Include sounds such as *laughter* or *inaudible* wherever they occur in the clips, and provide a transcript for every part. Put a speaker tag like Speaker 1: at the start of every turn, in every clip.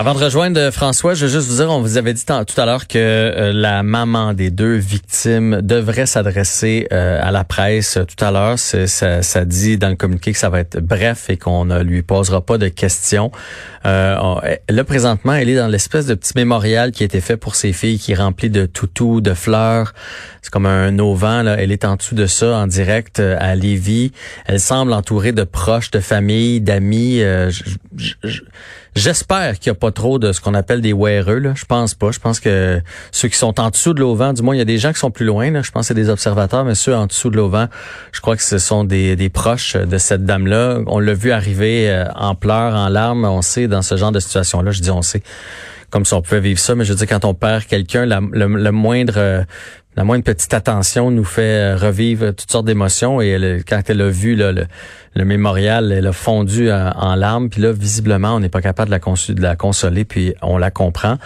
Speaker 1: Avant de rejoindre François, je veux juste vous dire, on vous avait dit tout à l'heure que euh, la maman des deux victimes devrait s'adresser euh, à la presse tout à l'heure. Ça, ça, dit dans le communiqué que ça va être bref et qu'on ne lui posera pas de questions. Euh, là, présentement, elle est dans l'espèce de petit mémorial qui a été fait pour ses filles, qui est rempli de toutous, de fleurs. C'est comme un auvent. Là. Elle est en dessous de ça, en direct euh, à Lévis. Elle semble entourée de proches, de familles, d'amis. J'espère qu'il n'y a pas trop de ce qu'on appelle des weareux. Là. Je pense pas. Je pense que ceux qui sont en dessous de l'auvent, du moins, il y a des gens qui sont plus loin. Là. Je pense que c'est des observateurs, mais ceux en dessous de l'auvent, je crois que ce sont des, des proches de cette dame-là. On l'a vu arriver euh, en pleurs, en larmes. On sait dans ce genre de situation-là, je dis on sait, comme si on pouvait vivre ça, mais je veux dire, quand on perd quelqu'un, le, moindre... Euh, la moindre petite attention nous fait euh, revivre toutes sortes d'émotions et quand elle a vu le, le, mémorial, elle a fondu en, larmes. Puis là, visiblement, on n'est pas capable de la, de la consoler, puis on la comprend.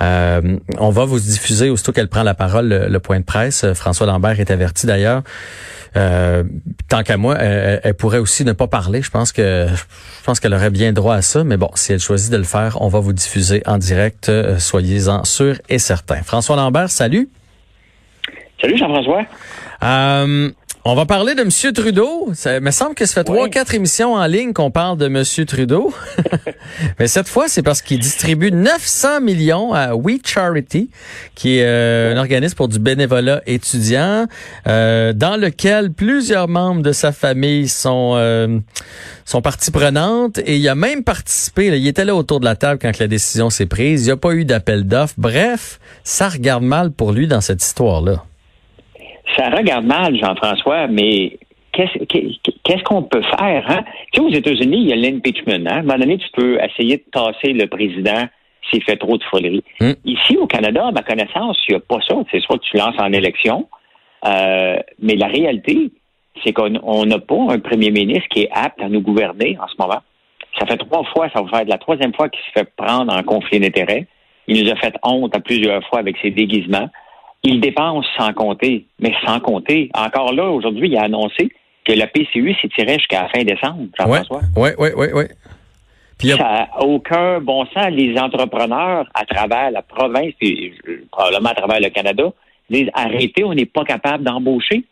Speaker 1: Euh, on va vous diffuser, aussitôt qu'elle prend la parole, le, point de presse. François Lambert est averti d'ailleurs. Euh, tant qu'à moi, elle, pourrait aussi ne pas parler. Je pense que je pense qu'elle aurait bien droit à ça. Mais bon, si elle choisit de le faire, on va vous diffuser en direct. Soyez-en sûrs et certains. François Lambert, salut.
Speaker 2: Salut Jean-François.
Speaker 1: Euh, on va parler de M. Trudeau. Ça me semble que ça fait trois, quatre émissions en ligne qu'on parle de M. Trudeau. *laughs* *laughs* Mais cette fois, c'est parce qu'il distribue 900 millions à We Charity, qui est euh, un organisme pour du bénévolat étudiant, euh, dans lequel plusieurs membres de sa famille sont euh, sont partie prenante. Et il a même participé. il était là autour de la table quand la décision s'est prise. Il n'y a pas eu d'appel d'offres. Bref, ça regarde mal pour lui dans cette histoire-là
Speaker 2: ça regarde mal, Jean-François, mais qu'est-ce qu'on peut faire? Hein? Tu sais, aux États-Unis, il y a l'impeachment. Hein? À un moment donné, tu peux essayer de tasser le président s'il fait trop de folerie. Hmm. Ici, au Canada, à ma connaissance, il n'y a pas ça. C'est soit tu lances en élection, euh, mais la réalité, c'est qu'on n'a pas un premier ministre qui est apte à nous gouverner en ce moment. Ça fait trois fois, ça va faire de la troisième fois qu'il se fait prendre en conflit d'intérêts. Il nous a fait honte à plusieurs fois avec ses déguisements. Il dépense sans compter, mais sans compter. Encore là, aujourd'hui, il a annoncé que la PCU s'étirait jusqu'à la fin décembre, Jean-François.
Speaker 1: Oui, oui, oui, oui.
Speaker 2: Ça n'a aucun bon sens. Les entrepreneurs à travers la province et probablement à travers le Canada disent arrêtez, on n'est pas capable d'embaucher.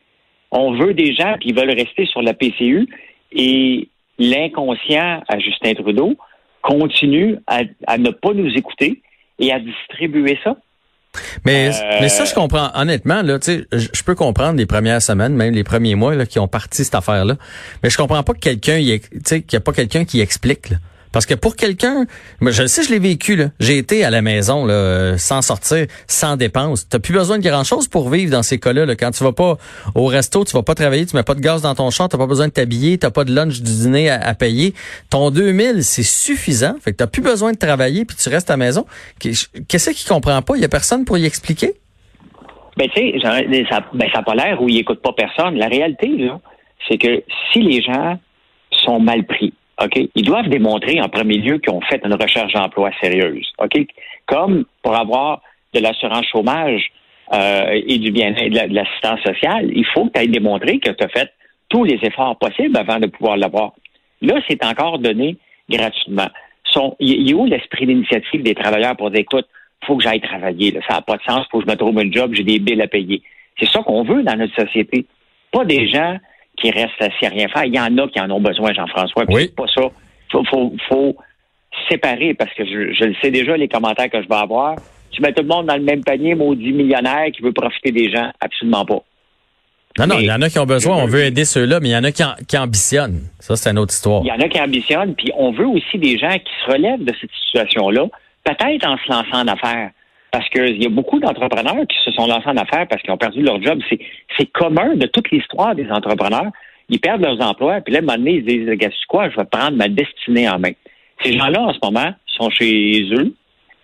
Speaker 2: On veut des gens qui veulent rester sur la PCU et l'inconscient à Justin Trudeau continue à ne pas nous écouter et à distribuer ça.
Speaker 1: Mais, mais ça, je comprends. Honnêtement, là, tu sais, je peux comprendre les premières semaines, même les premiers mois là, qui ont parti cette affaire-là. Mais je comprends pas que quelqu'un, tu sais, qu'il n'y a pas quelqu'un qui explique. Là. Parce que pour quelqu'un, je le sais, je l'ai vécu. là. J'ai été à la maison là, euh, sans sortir, sans dépenses. T'as plus besoin de grand chose pour vivre dans ces cas-là. Là. Quand tu vas pas au resto, tu vas pas travailler, tu mets pas de gaz dans ton char, t'as pas besoin de t'habiller, t'as pas de lunch du dîner à, payer. Ton 2000, c'est suffisant. Fait que t'as plus besoin de travailler puis tu restes à la maison. Qu'est-ce qu'il comprend pas? Il y a personne pour y expliquer?
Speaker 2: Ben tu sais, ça, ben, ça pas l'air où il écoute pas personne. La réalité là, c'est que si les gens sont mal pris, OK? Ils doivent démontrer en premier lieu qu'ils ont fait une recherche d'emploi sérieuse. OK? Comme pour avoir de l'assurance chômage euh, et du bien de l'assistance sociale, il faut que tu aies démontré que tu as fait tous les efforts possibles avant de pouvoir l'avoir. Là, c'est encore donné gratuitement. il y a où l'esprit d'initiative des travailleurs pour dire, écoute, faut que j'aille travailler, ça n'a pas de sens, faut que je me trouve un job, j'ai des billes à payer. C'est ça qu'on veut dans notre société. Pas des gens qui restent assis à rien faire. Il y en a qui en ont besoin, Jean-François. Oui. Pas ça. Faut, faut, faut séparer parce que je, je le sais déjà, les commentaires que je vais avoir. Tu mets tout le monde dans le même panier, maudit millionnaire qui veut profiter des gens. Absolument pas.
Speaker 1: Non, non, il y en a qui ont besoin, on veut aider ceux-là, mais il y en a qui, qui ambitionnent. Ça, c'est une autre histoire.
Speaker 2: Il y en a qui ambitionnent, puis on veut aussi des gens qui se relèvent de cette situation-là, peut-être en se lançant en affaires. Parce qu'il y a beaucoup d'entrepreneurs qui se sont lancés en affaires parce qu'ils ont perdu leur job. C'est commun de toute l'histoire des entrepreneurs. Ils perdent leurs emplois, puis là, à un moment donné, ils se disent, quoi, je vais prendre ma destinée en main. Ces gens-là, en ce moment, sont chez eux.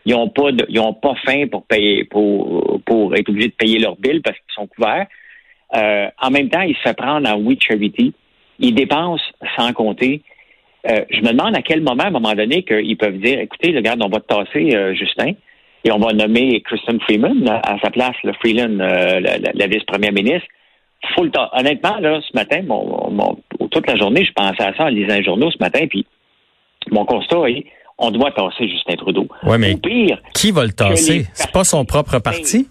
Speaker 2: Ils n'ont pas, ils ont pas faim pour payer, pour, pour être obligés de payer leurs billes parce qu'ils sont couverts. Euh, en même temps, ils se prendre en We Charity. Ils dépensent sans compter. Euh, je me demande à quel moment, à un moment donné, qu'ils peuvent dire, écoutez, regarde, on va te tasser, euh, Justin et on va nommer Kristen Freeman à sa place, le Freeland, euh, la, vice-première ministre. faut le temps. Honnêtement, là, ce matin, mon, mon- toute la journée, je pensais à ça en lisant les journaux ce matin, puis mon constat est on doit tasser Justin Trudeau.
Speaker 1: Ouais, mais
Speaker 2: Au pire,
Speaker 1: qui va le tasser? C'est pas son propre parti?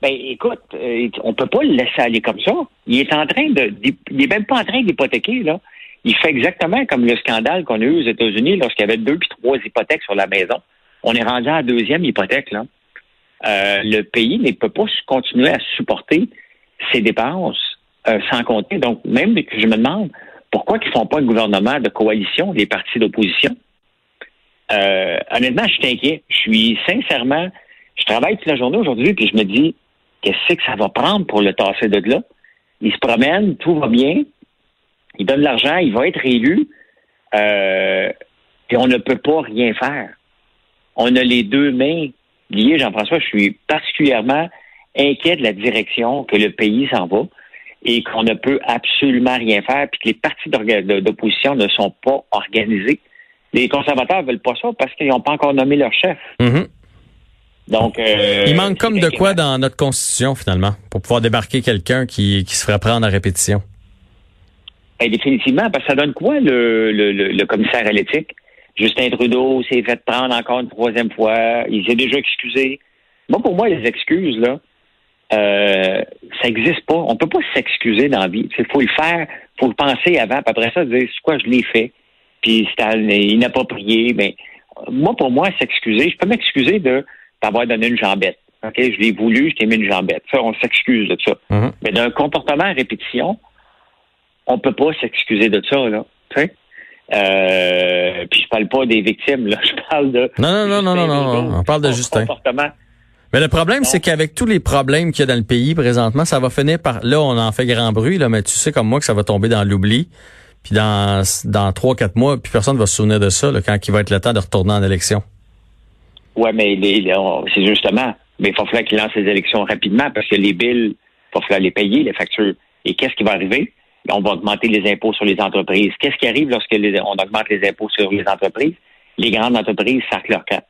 Speaker 2: ben écoute, euh, on peut pas le laisser aller comme ça. Il est en train de, il est même pas en train d'hypothéquer là. Il fait exactement comme le scandale qu'on a eu aux États-Unis lorsqu'il y avait deux puis trois hypothèques sur la maison. On est rendu à la deuxième hypothèque là. Euh, le pays ne peut pas continuer à supporter ses dépenses euh, sans compter. Donc même que je me demande pourquoi ils font pas un gouvernement de coalition les partis d'opposition? Euh, honnêtement, je suis inquiet. Je suis sincèrement, je travaille toute la journée aujourd'hui puis je me dis qu'est-ce que ça va prendre pour le tasser de là? Il se promène, tout va bien, il donne de l'argent, il va être élu, euh, et on ne peut pas rien faire. On a les deux mains liées, Jean-François. Je suis particulièrement inquiet de la direction que le pays s'en va et qu'on ne peut absolument rien faire, puis que les partis d'opposition ne sont pas organisés. Les conservateurs veulent pas ça parce qu'ils n'ont pas encore nommé leur chef.
Speaker 1: Mhm.
Speaker 2: Donc, euh,
Speaker 1: Il manque comme de quoi dans notre constitution, finalement, pour pouvoir débarquer quelqu'un qui, qui se ferait prendre à répétition?
Speaker 2: Ben, définitivement, parce que ça donne quoi le, le, le, le commissaire à l'éthique? Justin Trudeau s'est fait prendre encore une troisième fois. Il s'est déjà excusé. Moi, pour moi, les excuses, là, euh, ça n'existe pas. On peut pas s'excuser dans la vie. Il faut le faire, faut le penser avant, puis après ça, dire c'est quoi je l'ai fait, puis c'est inapproprié. Mais moi, pour moi, s'excuser, je peux m'excuser de t'avoir donné une jambette. OK, je l'ai voulu, je t'ai mis une jambette. Ça, on s'excuse de ça.
Speaker 1: Mhm.
Speaker 2: Mais d'un comportement à répétition, on peut pas s'excuser de ça, là. Euh, puis je parle pas des victimes, là. *laughs* Je parle de.
Speaker 1: Non, non, non, non, non, on parle de Justin.
Speaker 2: Comportement.
Speaker 1: Mais le problème, c'est qu'avec tous les problèmes qu'il y a dans le pays présentement, ça va finir par... Là, on en fait grand bruit, là, mais tu sais comme moi que ça va tomber dans l'oubli. Puis dans dans trois, quatre mois, puis personne va se souvenir de ça là, quand il va être le temps de retourner en élection.
Speaker 2: Ouais, mais c'est justement. Mais il va falloir qu'il lance les élections rapidement parce que les billes, il va falloir les payer, les factures. Et qu'est-ce qui va arriver? On va augmenter les impôts sur les entreprises. Qu'est-ce qui arrive lorsque les- on augmente les impôts sur les entreprises? Les grandes entreprises sacrent leur camp.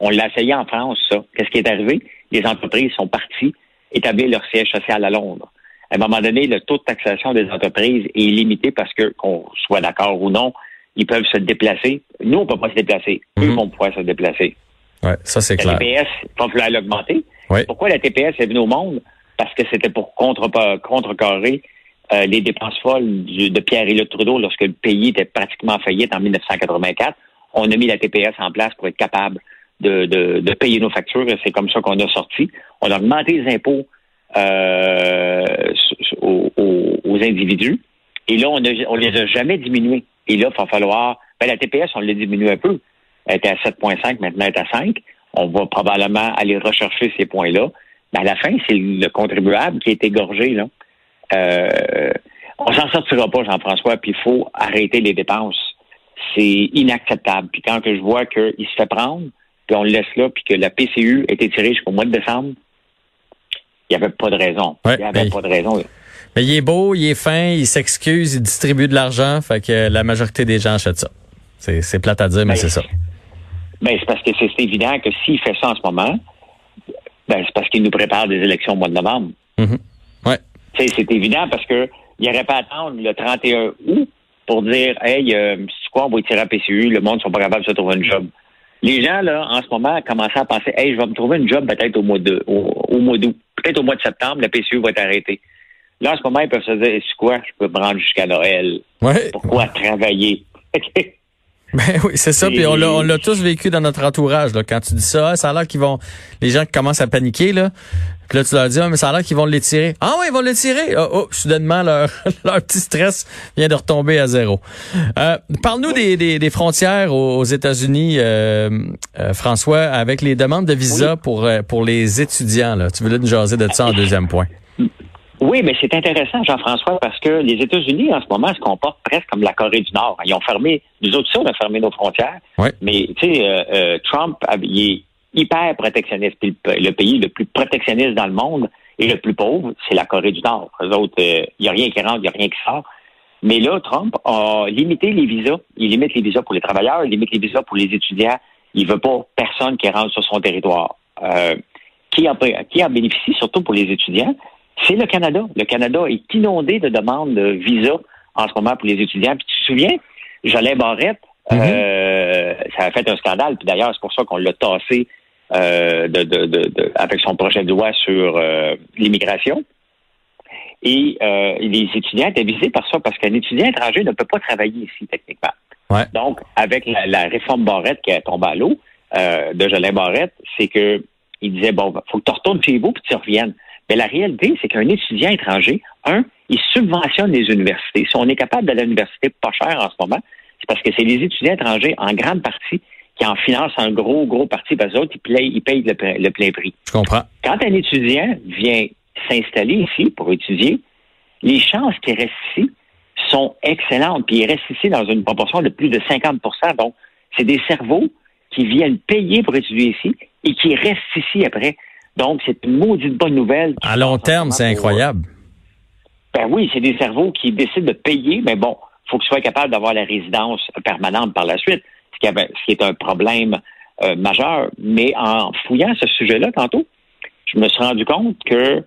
Speaker 2: On l'a essayé en France, ça. Qu'est-ce qui est arrivé? Les entreprises sont parties établir leur siège social à Londres. À un moment donné, le taux de taxation des entreprises est limité parce que, qu'on soit d'accord ou non, ils peuvent se déplacer. Nous, on ne peut pas se déplacer. Eux
Speaker 1: Mhm.
Speaker 2: vont pouvoir se déplacer.
Speaker 1: Ouais, ça c'est
Speaker 2: La
Speaker 1: clair.
Speaker 2: TPS, il va falloir l'augmenter.
Speaker 1: Oui.
Speaker 2: Pourquoi la TPS est venue au monde? Parce que c'était pour contre, contrecarrer euh, les dépenses folles de Pierre-Éliott Trudeau lorsque le pays était pratiquement en faillite en 1984. On a mis la TPS en place pour être capable de, payer nos factures c'est comme ça qu'on a sorti. On a augmenté les impôts euh, aux, individus et là, on, on les a jamais diminués. Et là, il va falloir... Ben, la TPS, on l'a diminué un peu. Elle était à 7,5, maintenant elle est à 5. On va probablement aller rechercher ces points-là. Mais à la fin, c'est le contribuable qui est égorgé. Là. Euh, on s'en sortira pas, Jean-François, puis il faut arrêter les dépenses. C'est inacceptable. Puis quand que je vois qu'il se fait prendre, puis on le laisse là, puis que la PCU est étirée jusqu'au mois de décembre, il n'y avait pas de raison.
Speaker 1: Ouais,
Speaker 2: il n'y avait
Speaker 1: mais-
Speaker 2: pas de raison.
Speaker 1: Mais il est beau, il est fin, il s'excuse, il distribue de l'argent, fait que la majorité des gens achètent ça. C'est plate à dire, mais
Speaker 2: Ben,
Speaker 1: c'est ça.
Speaker 2: Ben, c'est parce que c'est évident que s'il fait ça en ce moment, ben, c'est parce qu'il nous prépare des élections au mois de novembre.
Speaker 1: Mhm. Ouais.
Speaker 2: Tu sais, c'est évident parce que il n'aurait pas à attendre le 31 août pour dire Hey, euh, c'est quoi, on va tirer à PCU, le monde ne sont pas capables de se trouver une job. Les gens, là, en ce moment, commencent à penser Hey, je vais me trouver une job peut-être au mois de au, au mois d'août. Peut-être au mois de septembre, la PCU va être arrêtée. Là, en ce moment, ils peuvent se dire c'est quoi, je peux me rendre jusqu'à Noël?
Speaker 1: Ouais.
Speaker 2: Pourquoi travailler? *laughs* *laughs*
Speaker 1: Ben oui, c'est ça. Puis on l'a, on l'a tous vécu dans notre entourage. Là. Quand tu dis ça, ah, ça a l'air qu'ils vont, les gens qui commencent à paniquer là. Puis là, tu leur dis, ah, mais ça a l'air qu'ils vont l'étirer. Ah oui, ils vont l'étirer. Oh, oh, soudainement, leur, *laughs* leur petit stress vient de retomber à zéro. Euh, Parle-nous des, des, des frontières aux, aux États-Unis, euh, euh, François, avec les demandes de visa pour euh, pour les étudiants. Là. Tu voulais nous jaser de ça en deuxième point.
Speaker 2: Oui, mais c'est intéressant, Jean-François, parce que les États-Unis, en ce moment, se comportent presque comme la Corée du Nord. Ils ont fermé, nous autres, ça, on a fermé nos frontières.
Speaker 1: Ouais.
Speaker 2: Mais, tu sais, euh, euh, Trump, il est hyper protectionniste. Puis le, pays le plus protectionniste dans le monde et le plus pauvre, c'est la Corée du Nord. Eux autres, euh, il n'y a rien qui rentre, il n'y a rien qui sort. Mais là, Trump a limité les visas. Il limite les visas pour les travailleurs, il limite les visas pour les étudiants. Il veut pas personne qui rentre sur son territoire. Euh, qui, en, qui en bénéficie, surtout pour les étudiants, c'est le Canada. Le Canada est inondé de demandes de visa en ce moment pour les étudiants. Puis tu te souviens, Jolin Barrette,
Speaker 1: Mhm.
Speaker 2: euh, ça a fait un scandale. Puis d'ailleurs, c'est pour ça qu'on l'a tassé euh, de, de, de, de- avec son projet de loi sur euh, l'immigration. Et euh, les étudiants étaient visés par ça parce qu'un étudiant étranger ne peut pas travailler ici, techniquement.
Speaker 1: Ouais.
Speaker 2: Donc, avec la, la réforme Barrette qui est tombée à l'eau euh, de Jolin Barrette, c'est que il disait bon, faut que tu retournes chez vous puis tu reviennes. Mais la réalité, c'est qu'un étudiant étranger, un, il subventionne les universités. Si on est capable d'aller à l'université pas cher en ce moment, c'est parce que c'est les étudiants étrangers, en grande partie, qui en financent un gros, gros parti, parce que les autres, ils payent, ils payent le, plein- le plein prix.
Speaker 1: Je comprends.
Speaker 2: Quand un étudiant vient s'installer ici pour étudier, les chances qu'il reste ici sont excellentes. Puis il reste ici dans une proportion de plus de 50% Donc, c'est des cerveaux qui viennent payer pour étudier ici et qui restent ici après. Donc, c'est une maudite bonne nouvelle.
Speaker 1: À long terme, c'est
Speaker 2: Pour-
Speaker 1: incroyable.
Speaker 2: ben oui, c'est des cerveaux qui décident de payer, mais bon, il faut qu'ils soient capables d'avoir la résidence permanente par la suite, ce qui, avait- ce qui est un problème euh, majeur. Mais en fouillant ce sujet-là tantôt, je me suis rendu compte que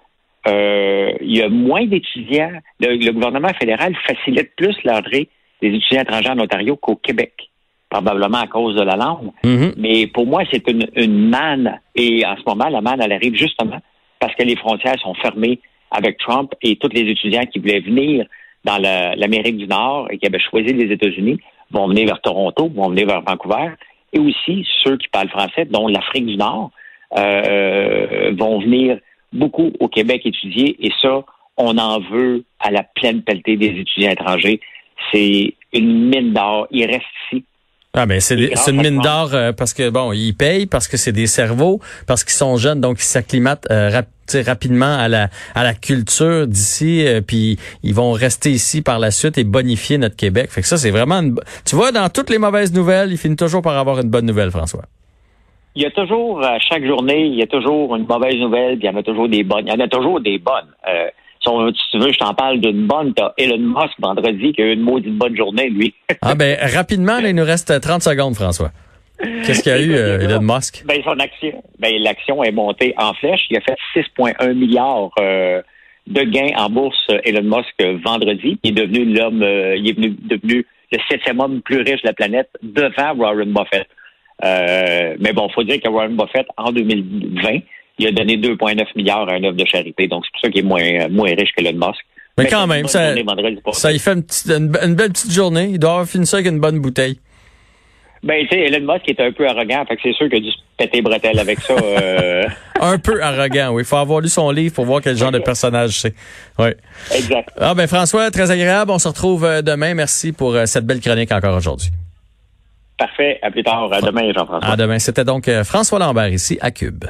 Speaker 2: euh, il y a moins d'étudiants. Le, le gouvernement fédéral facilite plus l'entrée des étudiants étrangers en Ontario qu'au Québec, probablement à cause de la langue.
Speaker 1: Mhm.
Speaker 2: Mais pour moi, c'est une, une manne. Et en ce moment, la manne, elle arrive justement parce que les frontières sont fermées avec Trump et tous les étudiants qui voulaient venir dans la- l'Amérique du Nord et qui avaient choisi les États-Unis vont venir vers Toronto, vont venir vers Vancouver. Et aussi, ceux qui parlent français, dont l'Afrique du Nord, euh, vont venir beaucoup au Québec étudier. Et ça, on en veut à la pleine pelletée des étudiants étrangers. C'est une mine d'or. Ils restent ici.
Speaker 1: Ah ben c'est une mine d'or euh, parce que bon ils payent parce que c'est des cerveaux parce qu'ils sont jeunes donc ils s'acclimatent euh, rap- rapidement à la à la culture d'ici euh, puis ils vont rester ici par la suite et bonifier notre Québec. Fait que ça c'est vraiment une, tu vois dans toutes les mauvaises nouvelles il finit toujours par avoir une bonne nouvelle François.
Speaker 2: Il y a toujours, à chaque journée, il y a toujours une mauvaise nouvelle, puis il y en a toujours des bonnes. Il y en a toujours des bonnes. Si, tu veux, je t'en parle d'une bonne. T'as Elon Musk vendredi qui a eu une maudite bonne journée, lui.
Speaker 1: Ah ben rapidement là, il nous reste 30 secondes François. Qu'est-ce qu'il y a eu euh, Elon Musk?
Speaker 2: Ben, son action, ben, l'action est montée en flèche. Il a fait 6,1 milliards euh, de gains en bourse, euh, Elon Musk, vendredi. Il est devenu l'homme, euh, il est venu- devenu le septième homme plus riche de la planète devant Warren Buffett. Mais bon, faut dire que Warren Buffett, en 2020, il a donné 2,9 milliards à un œuvre de charité. Donc, c'est pour ça qu'il est moins, euh, moins riche que Elon Musk.
Speaker 1: Mais quand
Speaker 2: c'est une
Speaker 1: même, ça-
Speaker 2: journée
Speaker 1: Ça il fait une, petite- une, une belle petite journée. Il doit avoir fini ça avec une bonne bouteille.
Speaker 2: Ben, tu sais, Elon Musk est un peu arrogant, fait que c'est sûr qu'il a dû se péter bretelles avec ça. euh, *laughs*
Speaker 1: Un peu arrogant, oui. Il faut avoir lu son livre pour voir quel genre de personnage c'est. Oui.
Speaker 2: exact.
Speaker 1: Ah ben François, très agréable. On se retrouve euh, demain. Merci pour euh, cette belle chronique encore aujourd'hui.
Speaker 2: Parfait. À plus tard. À demain, Jean-François.
Speaker 1: À demain. C'était donc François Lambert ici à Cube.